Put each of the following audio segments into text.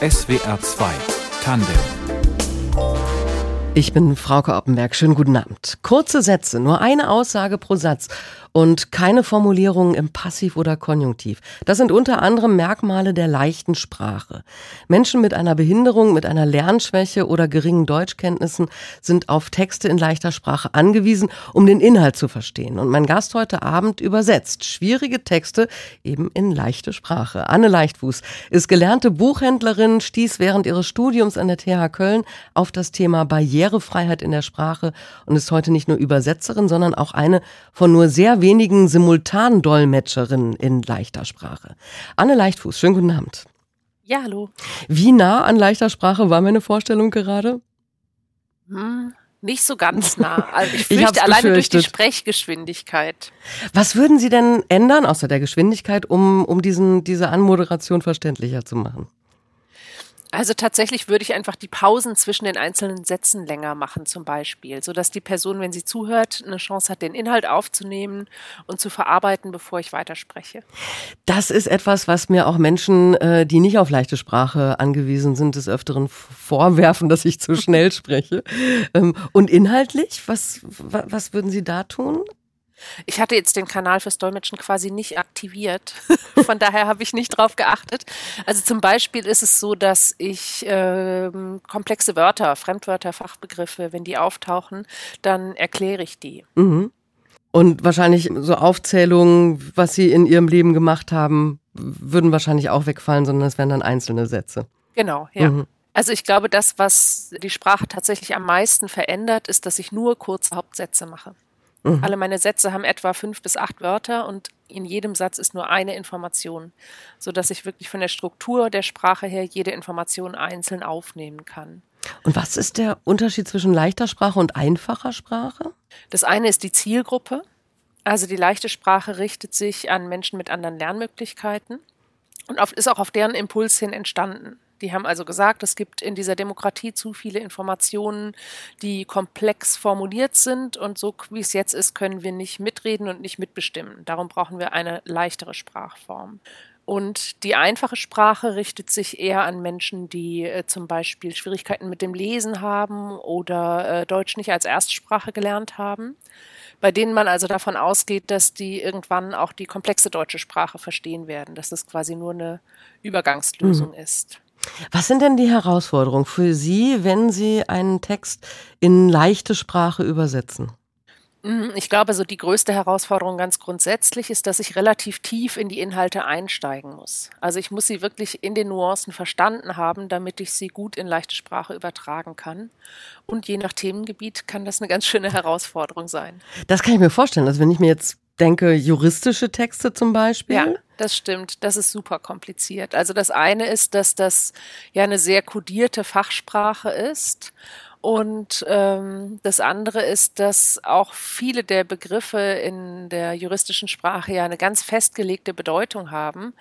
SWR 2 Tandem ich bin Frauke Oppenberg. Schönen guten Abend. Kurze Sätze, nur eine Aussage pro Satz und keine Formulierungen im Passiv oder Konjunktiv. Das sind unter anderem Merkmale der leichten Sprache. Menschen mit einer Behinderung, mit einer Lernschwäche oder geringen Deutschkenntnissen sind auf Texte in leichter Sprache angewiesen, um den Inhalt zu verstehen. Und mein Gast heute Abend übersetzt schwierige Texte eben in leichte Sprache. Anne Leichtfuß ist gelernte Buchhändlerin, stieß während ihres Studiums an der TH Köln auf das Thema Barrierefreiheit in der Sprache und ist heute nicht nur Übersetzerin, sondern auch eine von nur sehr wenigen Simultandolmetscherinnen in leichter Sprache. Anne Leichtfuß, schönen guten Abend. Ja, hallo. Wie nah an leichter Sprache war meine Vorstellung gerade? Hm, nicht so ganz nah. Also ich fürchte ich alleine durch die Sprechgeschwindigkeit. Was würden Sie denn ändern, außer der Geschwindigkeit, um, um diesen, diese Anmoderation verständlicher zu machen? Also tatsächlich würde ich einfach die Pausen zwischen den einzelnen Sätzen länger machen, zum Beispiel, sodass die Person, wenn sie zuhört, eine Chance hat, den Inhalt aufzunehmen und zu verarbeiten, bevor ich weiterspreche. Das ist etwas, was mir auch Menschen, äh, die nicht auf leichte Sprache angewiesen sind, des Öfteren vorwerfen, dass ich zu schnell spreche. Ähm, und inhaltlich, was, was würden Sie da tun? Ich hatte jetzt den Kanal fürs Dolmetschen quasi nicht aktiviert. Von daher habe ich nicht drauf geachtet. Also zum Beispiel ist es so, dass ich ähm, komplexe Wörter, Fremdwörter, Fachbegriffe, wenn die auftauchen, dann erkläre ich die. Mhm. Und wahrscheinlich so Aufzählungen, was Sie in Ihrem Leben gemacht haben, würden wahrscheinlich auch wegfallen, sondern es wären dann einzelne Sätze. Genau, ja. Mhm. Also ich glaube, das, was die Sprache tatsächlich am meisten verändert, ist, dass ich nur kurze Hauptsätze mache. Mhm. Alle meine Sätze haben etwa fünf bis acht Wörter und in jedem Satz ist nur eine Information, sodass ich wirklich von der Struktur der Sprache her jede Information einzeln aufnehmen kann. Und was ist der Unterschied zwischen leichter Sprache und einfacher Sprache? Das eine ist die Zielgruppe. Also die leichte Sprache richtet sich an Menschen mit anderen Lernmöglichkeiten und ist auch auf deren Impuls hin entstanden. Die haben also gesagt, es gibt in dieser Demokratie zu viele Informationen, die komplex formuliert sind und so wie es jetzt ist, können wir nicht mitreden und nicht mitbestimmen. Darum brauchen wir eine leichtere Sprachform. Und die einfache Sprache richtet sich eher an Menschen, die äh, zum Beispiel Schwierigkeiten mit dem Lesen haben oder äh, Deutsch nicht als Erstsprache gelernt haben, bei denen man also davon ausgeht, dass die irgendwann auch die komplexe deutsche Sprache verstehen werden, dass das quasi nur eine Übergangslösung mhm. ist. Was sind denn die Herausforderungen für Sie, wenn Sie einen Text in leichte Sprache übersetzen? Mm, ich glaube, so die größte Herausforderung ganz grundsätzlich ist, dass ich relativ tief in die Inhalte einsteigen muss. Also ich muss sie wirklich in den Nuancen verstanden haben, damit ich sie gut in leichte Sprache übertragen kann. Und je nach Themengebiet kann das eine ganz schöne Herausforderung sein. Das kann ich mir vorstellen. Also wenn ich mir jetzt denke, juristische Texte zum Beispiel. Ja, das stimmt. Das ist super kompliziert. Also das eine ist, dass das ja eine sehr kodierte Fachsprache ist und ähm, das andere ist, dass auch viele der Begriffe in der juristischen Sprache ja eine ganz festgelegte Bedeutung haben,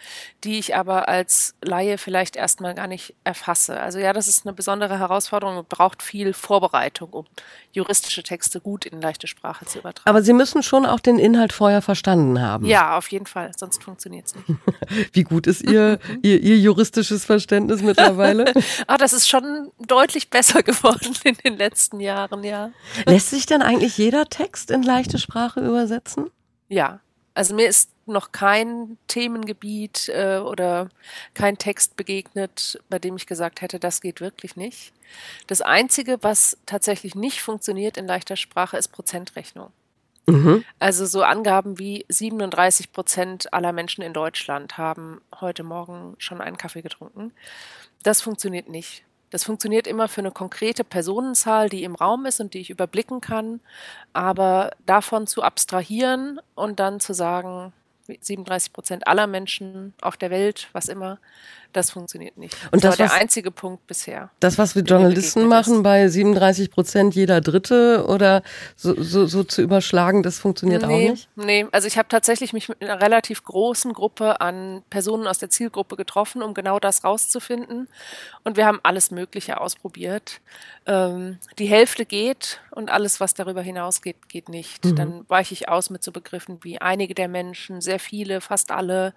die ich aber als Laie vielleicht erstmal gar nicht erfasse. Also ja, das ist eine besondere Herausforderung und braucht viel Vorbereitung, um juristische Texte gut in leichte Sprache zu übertragen. Aber Sie müssen schon auch den Inhalt vorher verstanden haben. Ja, auf jeden Fall, sonst funktioniert es nicht. Wie gut ist Ihr, Ihr, Ihr juristisches Verständnis mittlerweile? ah, das ist schon deutlich besser geworden in den letzten Jahren, ja. Lässt sich denn eigentlich jeder Text in leichte Sprache übersetzen? Ja. Also mir ist noch kein Themengebiet äh, oder kein Text begegnet, bei dem ich gesagt hätte, das geht wirklich nicht. Das Einzige, was tatsächlich nicht funktioniert in leichter Sprache, ist Prozentrechnung. Mhm. Also so Angaben wie 37 Prozent aller Menschen in Deutschland haben heute Morgen schon einen Kaffee getrunken. Das funktioniert nicht. Das funktioniert immer für eine konkrete Personenzahl, die im Raum ist und die ich überblicken kann. Aber davon zu abstrahieren und dann zu sagen, 37 Prozent aller Menschen auf der Welt, was immer, das funktioniert nicht. Und das, das war der einzige Punkt bisher. Das, was wir Journalisten machen, ist. bei 37 Prozent jeder Dritte oder so, so, so, zu überschlagen, das funktioniert nee, auch nicht? Nee, also ich habe tatsächlich mich mit einer relativ großen Gruppe an Personen aus der Zielgruppe getroffen, um genau das rauszufinden. Und wir haben alles Mögliche ausprobiert. Ähm, die Hälfte geht und alles, was darüber hinausgeht, geht nicht. Mhm. Dann weiche ich aus mit so Begriffen wie einige der Menschen, sehr sehr viele, fast alle.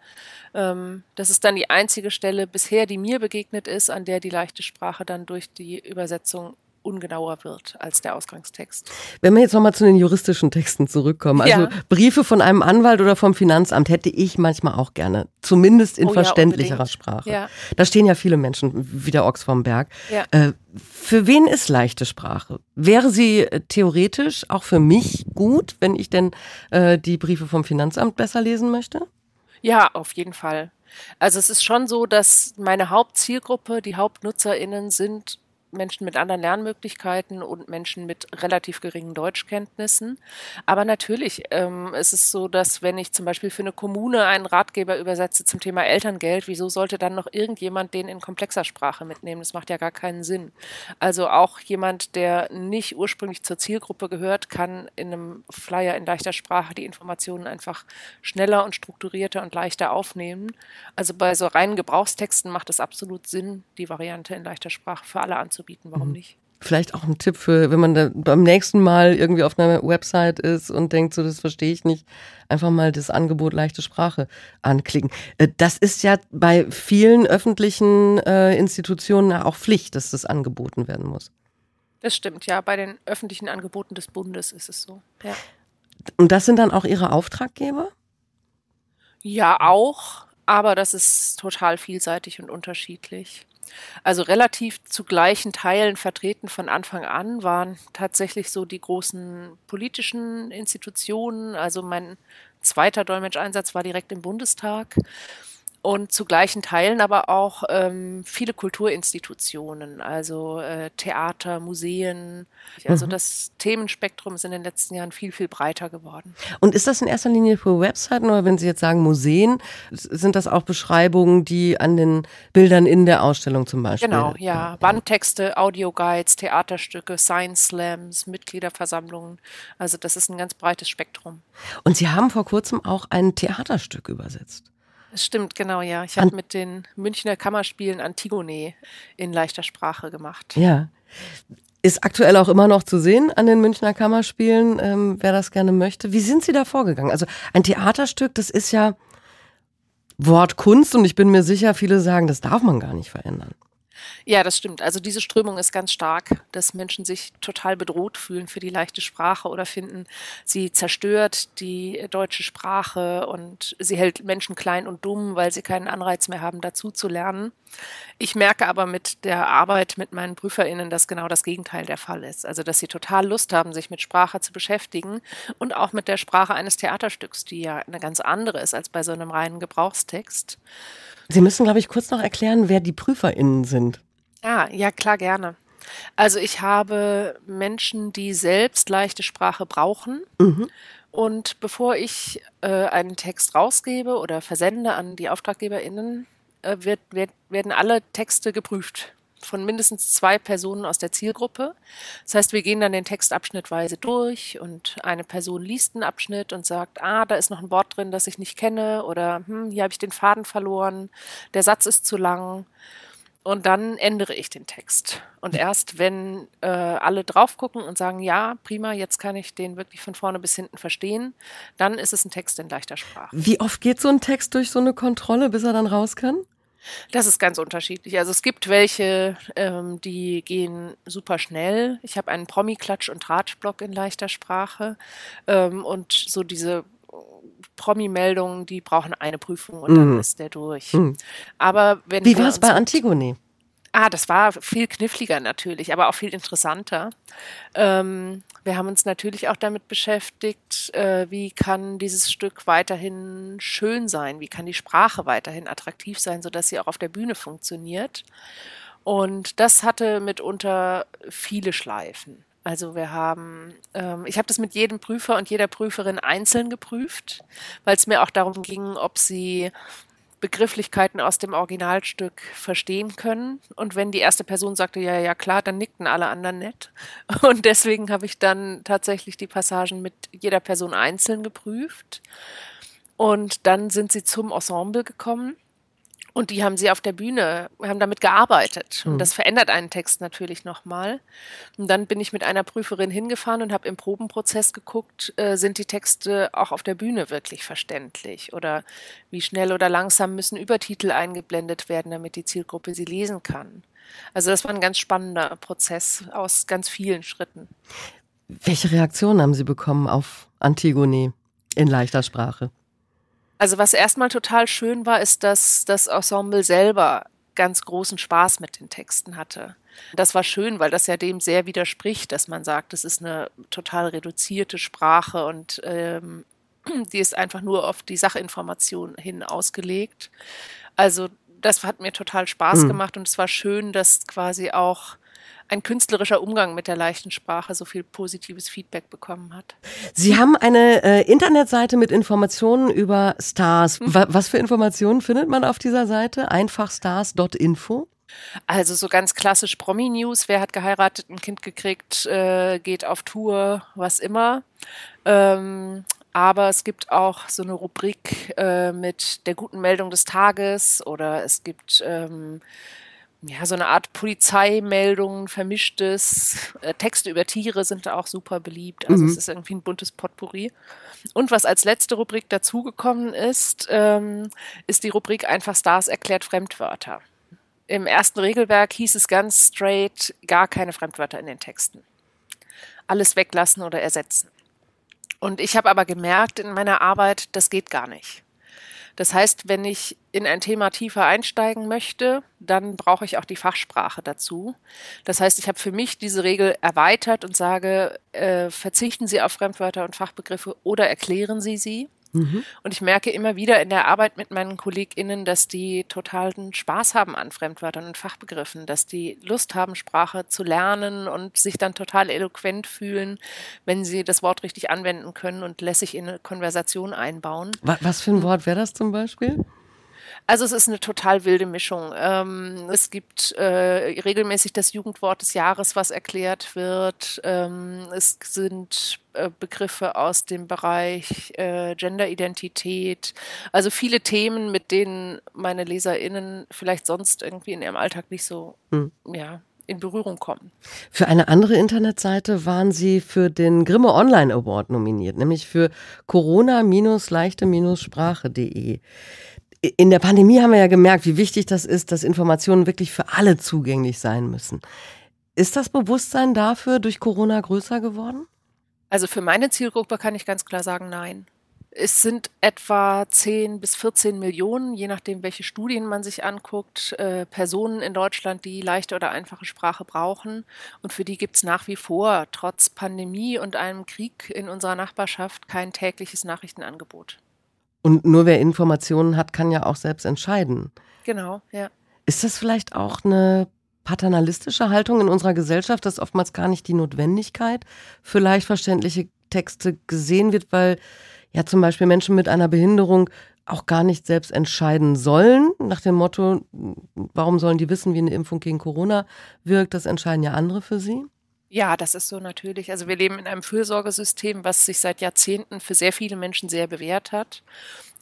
Ähm, das ist dann die einzige Stelle bisher, die mir begegnet ist, an der die leichte Sprache dann durch die Übersetzung ungenauer wird als der Ausgangstext. Wenn wir jetzt nochmal zu den juristischen Texten zurückkommen, also ja. Briefe von einem Anwalt oder vom Finanzamt hätte ich manchmal auch gerne, zumindest in oh, verständlicherer ja, Sprache. Ja. Da stehen ja viele Menschen wie der Ochs vom Berg. Äh, für wen ist leichte Sprache? Wäre sie äh, theoretisch auch für mich gut, wenn ich denn äh, die Briefe vom Finanzamt besser lesen möchte? Ja, auf jeden Fall. Also es ist schon so, dass meine Hauptzielgruppe, die Hauptnutzerinnen sind Menschen mit anderen Lernmöglichkeiten und Menschen mit relativ geringen Deutschkenntnissen. Aber natürlich ähm, ist es so, dass wenn ich zum Beispiel für eine Kommune einen Ratgeber übersetze zum Thema Elterngeld, wieso sollte dann noch irgendjemand den in komplexer Sprache mitnehmen? Das macht ja gar keinen Sinn. Also auch jemand, der nicht ursprünglich zur Zielgruppe gehört, kann in einem Flyer in leichter Sprache die Informationen einfach schneller und strukturierter und leichter aufnehmen. Also bei so reinen Gebrauchstexten macht es absolut Sinn, die Variante in leichter Sprache für alle anzubieten anzubieten. Warum mhm. nicht? Vielleicht auch ein Tipp für, wenn man da beim nächsten Mal irgendwie auf einer Website ist und denkt, so das verstehe ich nicht, einfach mal das Angebot leichte Sprache anklicken. Äh, das ist ja bei vielen öffentlichen äh, Institutionen auch Pflicht, dass das angeboten werden muss. Das stimmt, ja. Bei den öffentlichen Angeboten des Bundes ist es so. Ja. Und das sind dann auch Ihre Auftraggeber? Ja, auch. Aber das ist total vielseitig und unterschiedlich. Also relativ zu gleichen Teilen vertreten von Anfang an waren tatsächlich so die großen politischen Institutionen. Also mein zweiter Dolmetscheinsatz war direkt im Bundestag und zu gleichen Teilen aber auch ähm, viele Kulturinstitutionen, also äh, Theater, Museen. Also mhm. das Themenspektrum ist in den letzten Jahren viel, viel breiter geworden. Und ist das in erster Linie für Webseiten oder wenn Sie jetzt sagen Museen, sind das auch Beschreibungen, die an den Bildern in der Ausstellung zum Beispiel? Genau, ja. Wandtexte, Audioguides, Theaterstücke, Science Slams, Mitgliederversammlungen. Also das ist ein ganz breites Spektrum. Und Sie haben vor kurzem auch ein Theaterstück übersetzt. Das stimmt, genau, ja. Ich habe mit den Münchner Kammerspielen Antigone in leichter Sprache gemacht. Ja. Ist aktuell auch immer noch zu sehen an den Münchner Kammerspielen, ähm, wer das gerne möchte. Wie sind Sie da vorgegangen? Also ein Theaterstück, das ist ja Wortkunst und ich bin mir sicher, viele sagen, das darf man gar nicht verändern. Ja, das stimmt. Also diese Strömung ist ganz stark, dass Menschen sich total bedroht fühlen für die leichte Sprache oder finden, sie zerstört die deutsche Sprache und sie hält Menschen klein und dumm, weil sie keinen Anreiz mehr haben, dazu zu lernen. Ich merke aber mit der Arbeit mit meinen PrüferInnen, dass genau das Gegenteil der Fall ist. Also, dass sie total Lust haben, sich mit Sprache zu beschäftigen und auch mit der Sprache eines Theaterstücks, die ja eine ganz andere ist als bei so einem reinen Gebrauchstext. Sie müssen, glaube ich, kurz noch erklären, wer die PrüferInnen sind. Ah, ja, klar, gerne. Also ich habe Menschen, die selbst leichte Sprache brauchen. Mhm. Und bevor ich äh, einen Text rausgebe oder versende an die AuftraggeberInnen, äh, wird, wird, werden alle Texte geprüft von mindestens zwei Personen aus der Zielgruppe. Das heißt, wir gehen dann den Text abschnittweise durch und eine Person liest einen Abschnitt und sagt, ah, da ist noch ein Wort drin, das ich nicht kenne oder hm, hier habe ich den Faden verloren, der Satz ist zu lang. Und dann ändere ich den Text. Und erst wenn äh, alle drauf gucken und sagen, ja, prima, jetzt kann ich den wirklich von vorne bis hinten verstehen, dann ist es ein Text in leichter Sprache. Wie oft geht so ein Text durch so eine Kontrolle, bis er dann raus kann? Das ist ganz unterschiedlich. Also es gibt welche, ähm, die gehen super schnell. Ich habe einen Promi-Klatsch- und Ratschblock in leichter Sprache. Ähm, und so diese Promi-Meldungen, die brauchen eine Prüfung und dann mhm. ist der durch. Mhm. Aber wenn Wie war es bei Antigone? Ah, das war viel kniffliger natürlich, aber auch viel interessanter. Ähm, wir haben uns natürlich auch damit beschäftigt, äh, wie kann dieses Stück weiterhin schön sein, wie kann die Sprache weiterhin attraktiv sein, sodass sie auch auf der Bühne funktioniert. Und das hatte mitunter viele Schleifen. Also wir haben, ähm, ich habe das mit jedem Prüfer und jeder Prüferin einzeln geprüft, weil es mir auch darum ging, ob sie Begrifflichkeiten aus dem Originalstück verstehen können. Und wenn die erste Person sagte, ja, ja, klar, dann nickten alle anderen nett. Und deswegen habe ich dann tatsächlich die Passagen mit jeder Person einzeln geprüft. Und dann sind sie zum Ensemble gekommen. Und die haben sie auf der Bühne, haben damit gearbeitet. Und Mhm. das verändert einen Text natürlich nochmal. Und dann bin ich mit einer Prüferin hingefahren und habe im Probenprozess geguckt, äh, sind die Texte auch auf der Bühne wirklich verständlich? Oder wie schnell oder langsam müssen Übertitel eingeblendet werden, damit die Zielgruppe sie lesen kann? Also das war ein ganz spannender Prozess aus ganz vielen Schritten. Welche Reaktionen haben Sie bekommen auf Antigone in leichter Sprache? Also was erstmal total schön war, ist, dass das Ensemble selber ganz großen Spaß mit den Texten hatte. Das war schön, weil das ja dem sehr widerspricht, dass man sagt, es ist eine total reduzierte Sprache und ähm, die ist einfach nur auf die Sachinformation hin ausgelegt. Also das hat mir total Spaß Mhm. gemacht und es war schön, dass quasi auch ein künstlerischer Umgang mit der leichten Sprache so viel positives Feedback bekommen hat. Sie haben eine äh, Internetseite mit Informationen über Stars. Wa was für Informationen findet man auf dieser Seite? Einfachstars.info? Also so ganz klassisch Promi-News, wer hat geheiratet, ein Kind gekriegt, äh, geht auf Tour, was immer. Ähm, aber es gibt auch so eine Rubrik äh, mit der guten Meldung des Tages oder es gibt ähm, ja so eine Art Polizeimeldungen, vermischtes. Äh, Texte über Tiere sind da auch super beliebt. Also Mhm. es ist irgendwie ein buntes Potpourri. Und was als letzte Rubrik dazugekommen ist, ähm, ist die Rubrik Einfach Stars erklärt Fremdwörter. Im ersten Regelwerk hieß es ganz straight, gar keine Fremdwörter in den Texten. Alles weglassen oder ersetzen. Und ich habe aber gemerkt in meiner Arbeit, das geht gar nicht. Das heißt, wenn ich in ein Thema tiefer einsteigen möchte, dann brauche ich auch die Fachsprache dazu. Das heißt, ich habe für mich diese Regel erweitert und sage, äh, verzichten Sie auf Fremdwörter und Fachbegriffe oder erklären Sie sie. Und ich merke immer wieder in der Arbeit mit meinen KollegInnen, dass die totalen Spaß haben an Fremdwörtern und Fachbegriffen, dass die Lust haben, Sprache zu lernen und sich dann total eloquent fühlen, wenn sie das Wort richtig anwenden können und lässig in eine Konversation einbauen. Wa was für ein Wort wäre das zum Beispiel? Also es ist eine total wilde Mischung. Ähm, es gibt äh, regelmäßig das Jugendwort des Jahres, was erklärt wird. Ähm, es sind äh, Begriffe aus dem Bereich äh, Genderidentität. Also viele Themen, mit denen meine LeserInnen vielleicht sonst irgendwie in ihrem Alltag nicht so ja, in Berührung kommen. Für eine andere Internetseite waren Sie für den Grimme Online Award nominiert, nämlich für corona-leichte-sprache.de. In der Pandemie haben wir ja gemerkt, wie wichtig das ist, dass Informationen wirklich für alle zugänglich sein müssen. Ist das Bewusstsein dafür durch Corona größer geworden? Also für meine Zielgruppe kann ich ganz klar sagen, nein. Es sind etwa 10 bis 14 Millionen, je nachdem, welche Studien man sich anguckt, äh, Personen in Deutschland, die leichte oder einfache Sprache brauchen. Und für die gibt es nach wie vor, trotz Pandemie und einem Krieg in unserer Nachbarschaft, kein tägliches Nachrichtenangebot. Und nur wer Informationen hat, kann ja auch selbst entscheiden. Genau, ja. Ist das vielleicht auch eine paternalistische Haltung in unserer Gesellschaft, dass oftmals gar nicht die Notwendigkeit für leicht verständliche Texte gesehen wird, weil ja zum Beispiel Menschen mit einer Behinderung auch gar nicht selbst entscheiden sollen, nach dem Motto, warum sollen die wissen, wie eine Impfung gegen Corona wirkt, das entscheiden ja andere für sie. Ja, das ist so natürlich. Also wir leben in einem Fürsorgesystem, was sich seit Jahrzehnten für sehr viele Menschen sehr bewährt hat.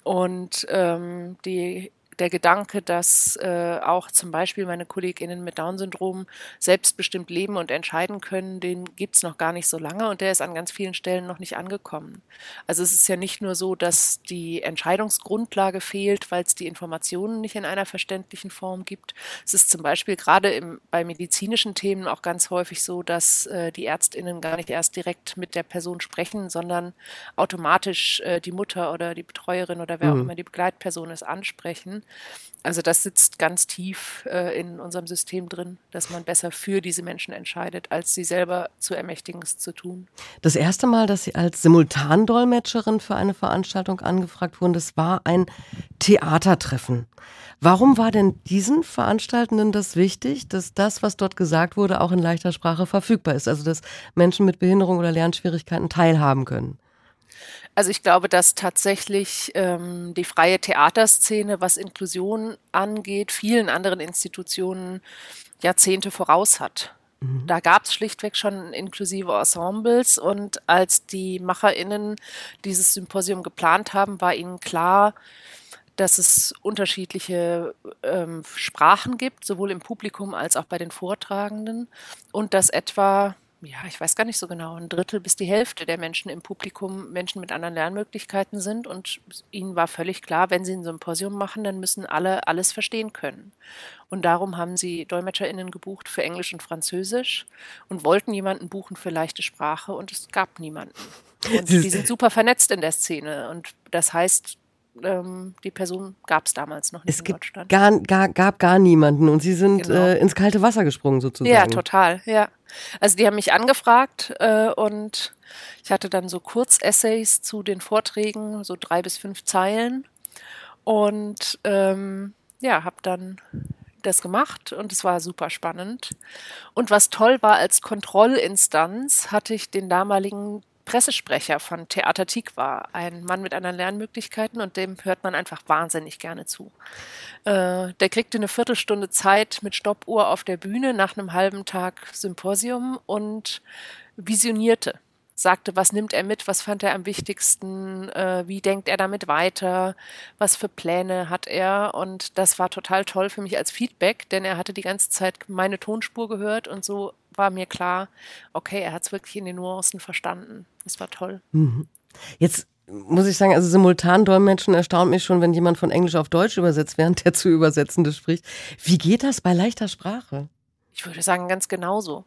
Und ähm, die der Gedanke, dass äh, auch zum Beispiel meine KollegInnen mit Down-Syndrom selbstbestimmt leben und entscheiden können, den gibt es noch gar nicht so lange und der ist an ganz vielen Stellen noch nicht angekommen. Also es ist ja nicht nur so, dass die Entscheidungsgrundlage fehlt, weil es die Informationen nicht in einer verständlichen Form gibt. Es ist zum Beispiel gerade im, bei medizinischen Themen auch ganz häufig so, dass äh, die ÄrztInnen gar nicht erst direkt mit der Person sprechen, sondern automatisch äh, die Mutter oder die Betreuerin oder wer auch immer die Begleitperson ist, ansprechen. Also das sitzt ganz tief äh, in unserem System drin, dass man besser für diese Menschen entscheidet, als sie selber zu ermächtigen, es zu tun. Das erste Mal, dass Sie als Simultandolmetscherin für eine Veranstaltung angefragt wurden, das war ein Theatertreffen. Warum war denn diesen Veranstaltenden das wichtig, dass das, was dort gesagt wurde, auch in leichter Sprache verfügbar ist? Also dass Menschen mit Behinderung oder Lernschwierigkeiten teilhaben können? Also ich glaube, dass tatsächlich ähm, die freie Theaterszene, was Inklusion angeht, vielen anderen Institutionen Jahrzehnte voraus hat. Da gab es schlichtweg schon inklusive Ensembles und als die MacherInnen dieses Symposium geplant haben, war ihnen klar, dass es unterschiedliche ähm, Sprachen gibt, sowohl im Publikum als auch bei den Vortragenden und dass etwa ja, ich weiß gar nicht so genau, ein Drittel bis die Hälfte der Menschen im Publikum Menschen mit anderen Lernmöglichkeiten sind. Und ihnen war völlig klar, wenn sie ein Symposium machen, dann müssen alle alles verstehen können. Und darum haben sie DolmetscherInnen gebucht für Englisch und Französisch und wollten jemanden buchen für leichte Sprache und es gab niemanden. Und die sind super vernetzt in der Szene. Und das heißt, ähm, die Person gab es damals noch nicht es in gibt Deutschland. Gar, gar, gab gar niemanden und sie sind Genau. äh, ins kalte Wasser gesprungen sozusagen. Ja, total, ja. Also die haben mich angefragt äh, und ich hatte dann so Kurzessays zu den Vorträgen, so drei bis fünf Zeilen. Und ähm, ja, habe dann das gemacht und es war super spannend. Und was toll war, als Kontrollinstanz hatte ich den damaligen Pressesprecher von Theater Tikva, ein Mann mit anderen Lernmöglichkeiten und dem hört man einfach wahnsinnig gerne zu. Äh, der kriegte eine Viertelstunde Zeit mit Stoppuhr auf der Bühne nach einem halben Tag Symposium und visionierte. Sagte, was nimmt er mit, was fand er am wichtigsten, äh, wie denkt er damit weiter, was für Pläne hat er. Und das war total toll für mich als Feedback, denn er hatte die ganze Zeit meine Tonspur gehört und so war mir klar, okay, er hat es wirklich in den Nuancen verstanden. Das war toll. Jetzt muss ich sagen, also simultan Dolmetschen erstaunt mich schon, wenn jemand von Englisch auf Deutsch übersetzt, während der zu Übersetzende spricht. Wie geht das bei leichter Sprache? Ich würde sagen, ganz genauso.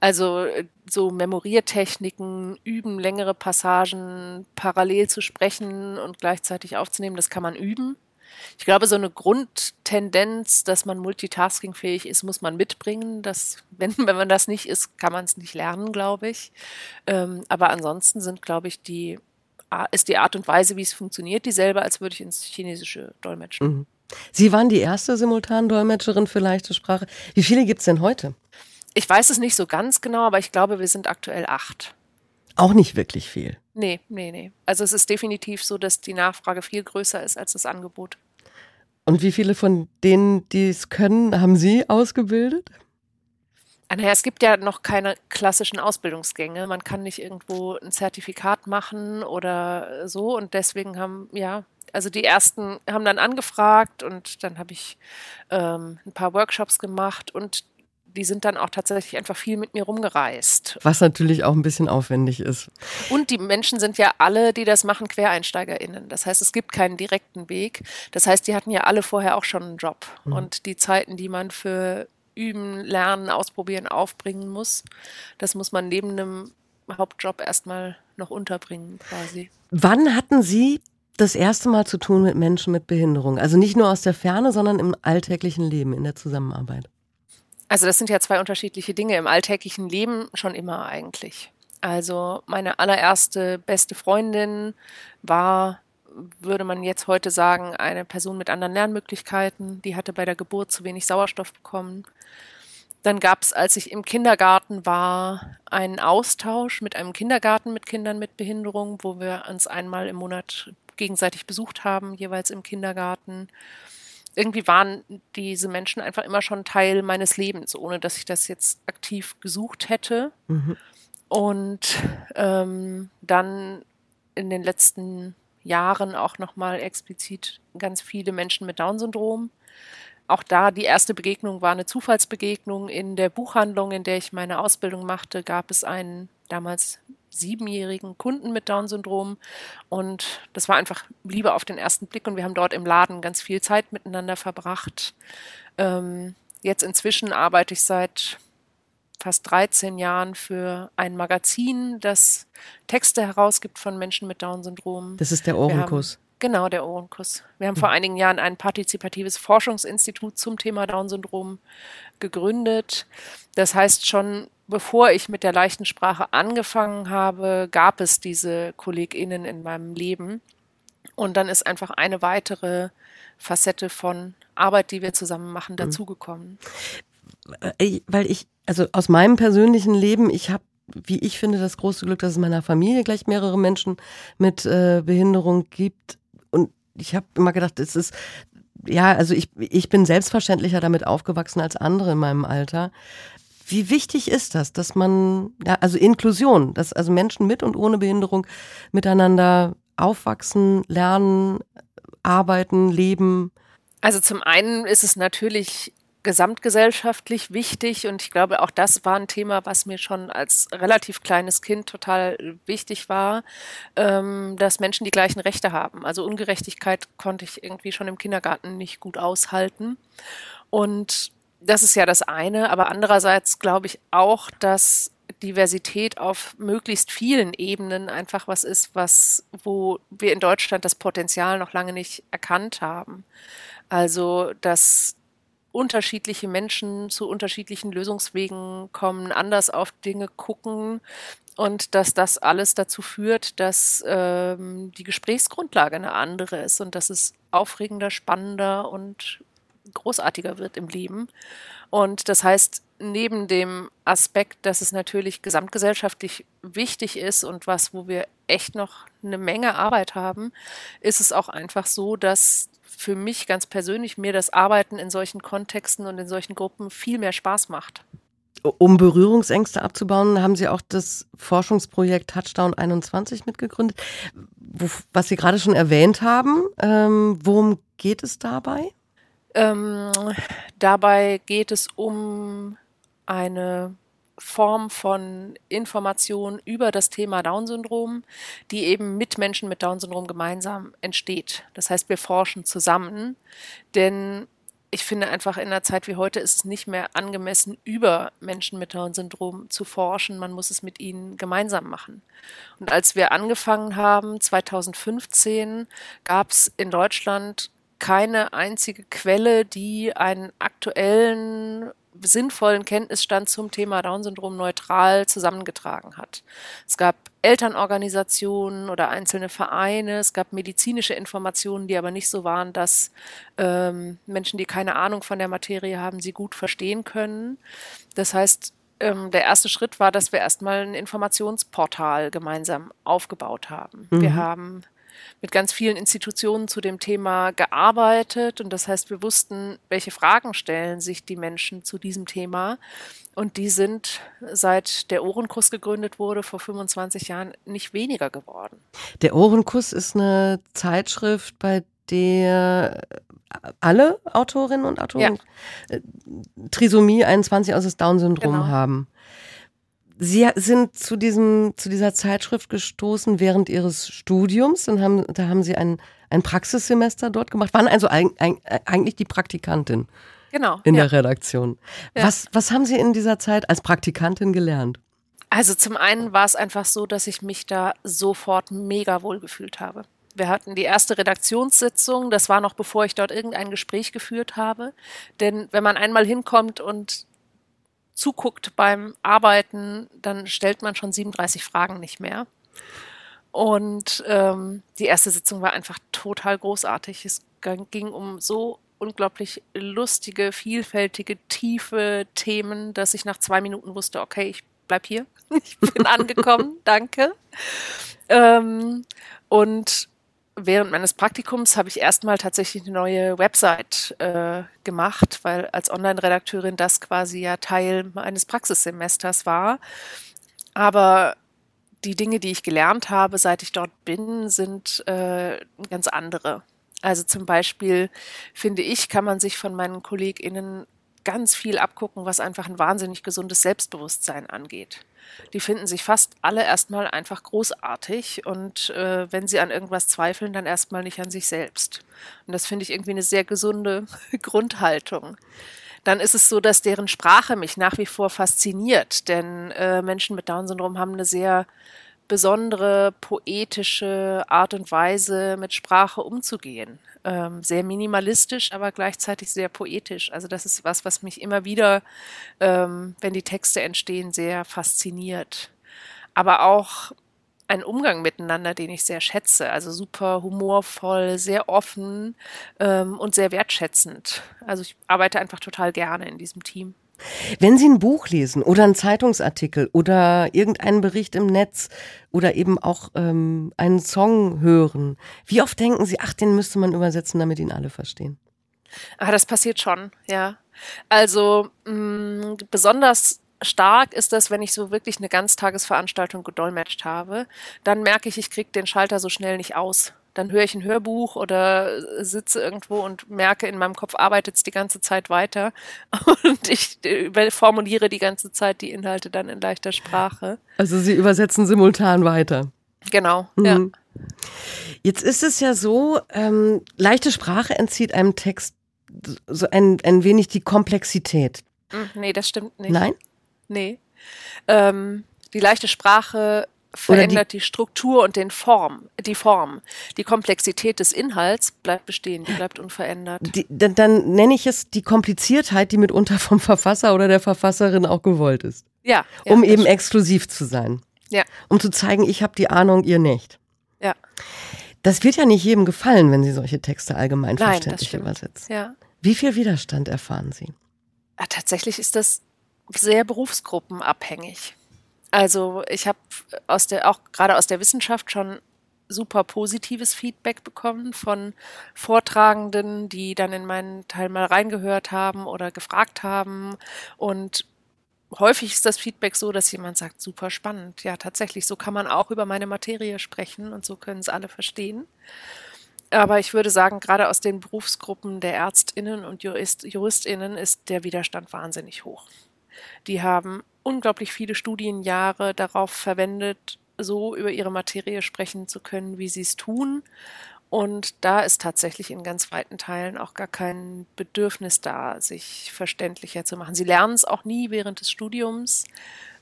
Also äh, so Memoriertechniken, üben, längere Passagen parallel zu sprechen und gleichzeitig aufzunehmen, das kann man üben. Ich glaube, so eine Grundtendenz, dass man multitaskingfähig ist, muss man mitbringen. Das, wenn, wenn man das nicht ist, kann man es nicht lernen, glaube ich. Ähm, aber ansonsten sind, glaube ich, die, ist die Art und Weise, wie es funktioniert, dieselbe, als würde ich ins Chinesische dolmetschen. Sie waren die erste Simultan-Dolmetscherin für leichte Sprache. Wie viele gibt's denn heute? Ich weiß es nicht so ganz genau, aber ich glaube, wir sind aktuell acht. Auch nicht wirklich viel. Nee, nee, nee. Also es ist definitiv so, dass die Nachfrage viel größer ist als das Angebot. Und wie viele von denen, die es können, haben Sie ausgebildet? Ah, Naja, es gibt ja noch keine klassischen Ausbildungsgänge. Man kann nicht irgendwo ein Zertifikat machen oder so. Und deswegen haben, ja, also die ersten haben dann angefragt und dann habe ich ähm, ein paar Workshops gemacht und die sind dann auch tatsächlich einfach viel mit mir rumgereist. Was natürlich auch ein bisschen aufwendig ist. Und die Menschen sind ja alle, die das machen, QuereinsteigerInnen. Das heißt, es gibt keinen direkten Weg. Das heißt, die hatten ja alle vorher auch schon einen Job. Und die Zeiten, die man für Üben, Lernen, Ausprobieren aufbringen muss, das muss man neben einem Hauptjob erstmal noch unterbringen, quasi. Wann hatten Sie das erste Mal zu tun mit Menschen mit Behinderung? Also nicht nur aus der Ferne, sondern im alltäglichen Leben, in der Zusammenarbeit. Also das sind ja zwei unterschiedliche Dinge im alltäglichen Leben schon immer eigentlich. Also meine allererste beste Freundin war, würde man jetzt heute sagen, eine Person mit anderen Lernmöglichkeiten. Die hatte bei der Geburt zu wenig Sauerstoff bekommen. Dann gab es, als ich im Kindergarten war, einen Austausch mit einem Kindergarten mit Kindern mit Behinderung, wo wir uns einmal im Monat gegenseitig besucht haben, jeweils im Kindergarten irgendwie waren diese Menschen einfach immer schon Teil meines Lebens, ohne dass ich das jetzt aktiv gesucht hätte. Und ähm, dann in den letzten Jahren auch nochmal explizit ganz viele Menschen mit Down-Syndrom. Auch da die erste Begegnung war eine Zufallsbegegnung. In der Buchhandlung, in der ich meine Ausbildung machte, gab es einen damals siebenjährigen Kunden mit Down-Syndrom. Und das war einfach Liebe auf den ersten Blick. Und wir haben dort im Laden ganz viel Zeit miteinander verbracht. Ähm, jetzt inzwischen arbeite ich seit fast 13 Jahren für ein Magazin, das Texte herausgibt von Menschen mit Down-Syndrom. Das ist der Ohrenkuss. Genau, der Ohrenkuss. Wir haben vor einigen Jahren ein partizipatives Forschungsinstitut zum Thema Down-Syndrom gegründet. Das heißt, schon bevor ich mit der leichten Sprache angefangen habe, gab es diese KollegInnen in meinem Leben. Und dann ist einfach eine weitere Facette von Arbeit, die wir zusammen machen, dazugekommen. Äh, weil ich, also aus meinem persönlichen Leben, ich habe, wie ich finde, das große Glück, dass es in meiner Familie gleich mehrere Menschen mit äh, Behinderung gibt. Und ich habe immer gedacht, es ist, ja, also ich, ich bin selbstverständlicher damit aufgewachsen als andere in meinem Alter. Wie wichtig ist das, dass man, ja, also Inklusion, dass also Menschen mit und ohne Behinderung miteinander aufwachsen, lernen, arbeiten, leben? Also zum einen ist es natürlich gesamtgesellschaftlich wichtig und ich glaube, auch das war ein Thema, was mir schon als relativ kleines Kind total wichtig war, ähm, dass Menschen die gleichen Rechte haben. Also Ungerechtigkeit konnte ich irgendwie schon im Kindergarten nicht gut aushalten. Und das ist ja das eine, aber andererseits glaube ich auch, dass Diversität auf möglichst vielen Ebenen einfach was ist, was, wo wir in Deutschland das Potenzial noch lange nicht erkannt haben. Also, dass unterschiedliche Menschen zu unterschiedlichen Lösungswegen kommen, anders auf Dinge gucken und dass das alles dazu führt, dass ähm, die Gesprächsgrundlage eine andere ist und dass es aufregender, spannender und großartiger wird im Leben. Und das heißt, neben dem Aspekt, dass es natürlich gesamtgesellschaftlich wichtig ist und was, wo wir echt noch eine Menge Arbeit haben, ist es auch einfach so, dass für mich ganz persönlich mir das Arbeiten in solchen Kontexten und in solchen Gruppen viel mehr Spaß macht. Um Berührungsängste abzubauen, haben Sie auch das Forschungsprojekt Touchdown 21 mitgegründet, was Sie gerade schon erwähnt haben. Ähm, worum geht es dabei? Ähm, dabei geht es um eine Form von Information über das Thema Down-Syndrom, die eben mit Menschen mit Down-Syndrom gemeinsam entsteht. Das heißt, wir forschen zusammen, denn ich finde einfach in einer Zeit wie heute ist es nicht mehr angemessen, über Menschen mit Down-Syndrom zu forschen. Man muss es mit ihnen gemeinsam machen. Und als wir angefangen haben, 2015, gab es in Deutschland keine einzige Quelle, die einen aktuellen sinnvollen Kenntnisstand zum Thema Down-Syndrom neutral zusammengetragen hat. Es gab Elternorganisationen oder einzelne Vereine, es gab medizinische Informationen, die aber nicht so waren, dass ähm, Menschen, die keine Ahnung von der Materie haben, sie gut verstehen können. Das heißt, ähm, der erste Schritt war, dass wir erstmal ein Informationsportal gemeinsam aufgebaut haben. Mhm. Wir haben mit ganz vielen Institutionen zu dem Thema gearbeitet und das heißt, wir wussten, welche Fragen stellen sich die Menschen zu diesem Thema und die sind seit der Ohrenkuss gegründet wurde vor 25 Jahren nicht weniger geworden. Der Ohrenkuss ist eine Zeitschrift, bei der alle Autorinnen und Autoren ja. Äh, Trisomie 21, also das Down-Syndrom genau. haben. Sie sind zu diesem, zu dieser Zeitschrift gestoßen während Ihres Studiums und haben, da haben Sie ein, ein Praxissemester dort gemacht, waren also ein, ein, eigentlich die Praktikantin. Genau. In ja. der Redaktion. Ja. Was, was haben Sie in dieser Zeit als Praktikantin gelernt? Also zum einen war es einfach so, dass ich mich da sofort mega wohl gefühlt habe. Wir hatten die erste Redaktionssitzung, das war noch bevor ich dort irgendein Gespräch geführt habe. Denn wenn man einmal hinkommt und zuguckt beim Arbeiten, dann stellt man schon 37 Fragen nicht mehr. Und ähm, die erste Sitzung war einfach total großartig. Es ging um so unglaublich lustige, vielfältige, tiefe Themen, dass ich nach zwei Minuten wusste, okay, ich bleib hier. Ich bin angekommen, danke. Ähm, und während meines Praktikums habe ich erstmal tatsächlich eine neue Website äh, gemacht, weil als Online-Redakteurin das quasi ja Teil meines Praxissemesters war. Aber die Dinge, die ich gelernt habe, seit ich dort bin, sind äh, ganz andere. Also zum Beispiel finde ich, kann man sich von meinen KollegInnen ganz viel abgucken, was einfach ein wahnsinnig gesundes Selbstbewusstsein angeht. Die finden sich fast alle erstmal einfach großartig und äh, wenn sie an irgendwas zweifeln, dann erstmal nicht an sich selbst. Und das finde ich irgendwie eine sehr gesunde Grundhaltung. Dann ist es so, dass deren Sprache mich nach wie vor fasziniert, denn äh, Menschen mit Down-Syndrom haben eine sehr besondere poetische Art und Weise, mit Sprache umzugehen ähm, sehr minimalistisch, aber gleichzeitig sehr poetisch. Also das ist was, was mich immer wieder, ähm, wenn die Texte entstehen, sehr fasziniert. Aber auch ein Umgang miteinander, den ich sehr schätze. Also super humorvoll, sehr offen ähm, und sehr wertschätzend. Also ich arbeite einfach total gerne in diesem Team. Wenn Sie ein Buch lesen oder einen Zeitungsartikel oder irgendeinen Bericht im Netz oder eben auch ähm, einen Song hören, wie oft denken Sie, ach, den müsste man übersetzen, damit ihn alle verstehen? Ah, das passiert schon, ja. Also mh, mm, besonders stark ist das, wenn ich so wirklich eine Ganztagesveranstaltung gedolmetscht habe, dann merke ich, ich kriege den Schalter so schnell nicht aus dann höre ich ein Hörbuch oder sitze irgendwo und merke, in meinem Kopf arbeitet es die ganze Zeit weiter und ich äh, formuliere die ganze Zeit die Inhalte dann in leichter Sprache. Also Sie übersetzen simultan weiter. Genau, mhm. ja. Jetzt ist es ja so, ähm, leichte Sprache entzieht einem Text so ein, ein wenig die Komplexität. Hm, nee, das stimmt nicht. Nein? Nee. Ähm, die leichte Sprache verändert die, die, Struktur und den Form, die Form. Die Komplexität des Inhalts bleibt bestehen, die bleibt unverändert. Die, dann, dann nenne ich es die Kompliziertheit, die mitunter vom Verfasser oder der Verfasserin auch gewollt ist. Ja. ja um eben stimmt. exklusiv zu sein. Ja. Um zu zeigen, ich habe die Ahnung, ihr nicht. Ja. Das wird ja nicht jedem gefallen, wenn Sie solche Texte allgemein Nein, verständlich übersetzen. Ja. Wie viel Widerstand erfahren Sie? Ja, tatsächlich ist das sehr berufsgruppenabhängig. Also ich habe aus der auch gerade aus der Wissenschaft schon super positives Feedback bekommen von Vortragenden, die dann in meinen Teil mal reingehört haben oder gefragt haben. Und häufig ist das Feedback so, dass jemand sagt, super spannend. Ja, tatsächlich, so kann man auch über meine Materie sprechen und so können es alle verstehen. Aber ich würde sagen, gerade aus den Berufsgruppen der Ärztinnen und Jurist, Juristinnen ist der Widerstand wahnsinnig hoch. Die haben unglaublich viele Studienjahre darauf verwendet, so über ihre Materie sprechen zu können, wie sie es tun. Und da ist tatsächlich in ganz weiten Teilen auch gar kein Bedürfnis da, sich verständlicher zu machen. Sie lernen es auch nie während des Studiums.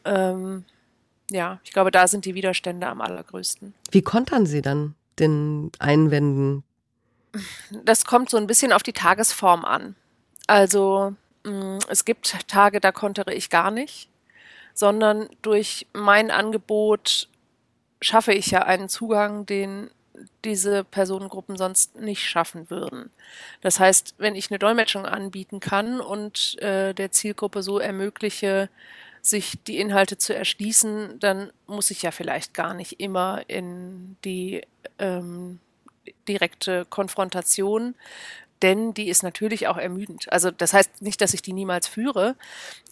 Ähm, ja, ich glaube, da sind die Widerstände am allergrößten. Wie kontern Sie dann den Einwänden? Das kommt so ein bisschen auf die Tagesform an. Also mm, es gibt Tage, da kontere ich gar nicht sondern durch mein Angebot schaffe ich ja einen Zugang, den diese Personengruppen sonst nicht schaffen würden. Das heißt, wenn ich eine Dolmetschung anbieten kann und äh, der Zielgruppe so ermögliche, sich die Inhalte zu erschließen, dann muss ich ja vielleicht gar nicht immer in die ähm, direkte Konfrontation, denn die ist natürlich auch ermüdend. Also das heißt nicht, dass ich die niemals führe.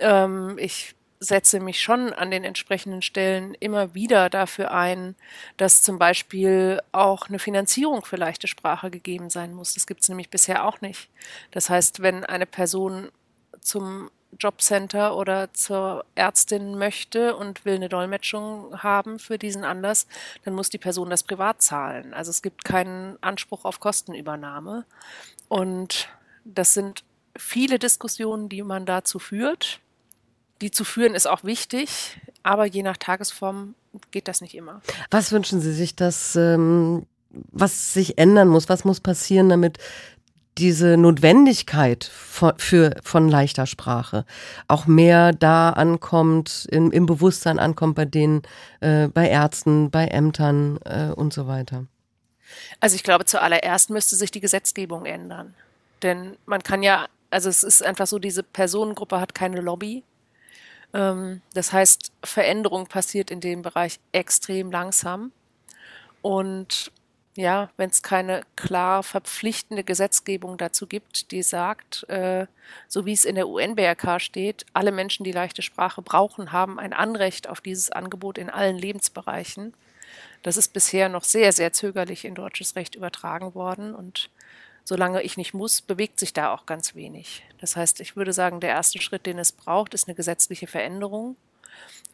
Ähm, ich setze mich schon an den entsprechenden Stellen immer wieder dafür ein, dass zum Beispiel auch eine Finanzierung für leichte Sprache gegeben sein muss. Das gibt es nämlich bisher auch nicht. Das heißt, wenn eine Person zum Jobcenter oder zur Ärztin möchte und will eine Dolmetschung haben für diesen Anlass, dann muss die Person das privat zahlen. Also es gibt keinen Anspruch auf Kostenübernahme. Und das sind viele Diskussionen, die man dazu führt die zu führen ist auch wichtig, aber je nach Tagesform geht das nicht immer. Was wünschen Sie sich, dass ähm, was sich ändern muss? Was muss passieren, damit diese Notwendigkeit von, für, von leichter Sprache auch mehr da ankommt, im, im Bewusstsein ankommt bei denen, äh, bei Ärzten, bei Ämtern äh, und so weiter? Also ich glaube, zuallererst müsste sich die Gesetzgebung ändern. Denn man kann ja, also es ist einfach so, diese Personengruppe hat keine Lobby. Ähm, das heißt, Veränderung passiert in dem Bereich extrem langsam. Und ja, wenn es keine klar verpflichtende Gesetzgebung dazu gibt, die sagt, äh, so wie es in der UN-BRK steht, alle Menschen, die leichte Sprache brauchen, haben ein Anrecht auf dieses Angebot in allen Lebensbereichen. Das ist bisher noch sehr, sehr zögerlich in deutsches Recht übertragen worden und solange ich nicht muss, bewegt sich da auch ganz wenig. Das heißt, ich würde sagen, der erste Schritt, den es braucht, ist eine gesetzliche Veränderung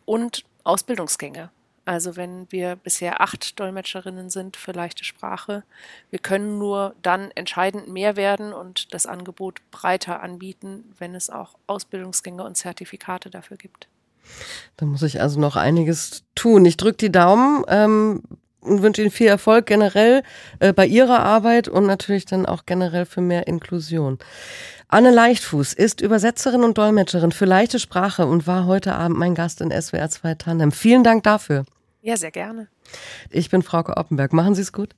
und Ausbildungsgänge. Also wenn wir bisher acht Dolmetscherinnen sind für leichte Sprache, wir können nur dann entscheidend mehr werden und das Angebot breiter anbieten, wenn es auch Ausbildungsgänge und Zertifikate dafür gibt. Da muss ich also noch einiges tun. Ich drücke die Daumen. Ähm, und wünsche Ihnen viel Erfolg generell äh, bei Ihrer Arbeit und natürlich dann auch generell für mehr Inklusion. Anne Leichtfuß ist Übersetzerin und Dolmetscherin für leichte Sprache und war heute Abend mein Gast in SWR 2 Tandem. Vielen Dank dafür. Ja, sehr gerne. Ich bin Frauke Oppenberg. Machen Sie es gut.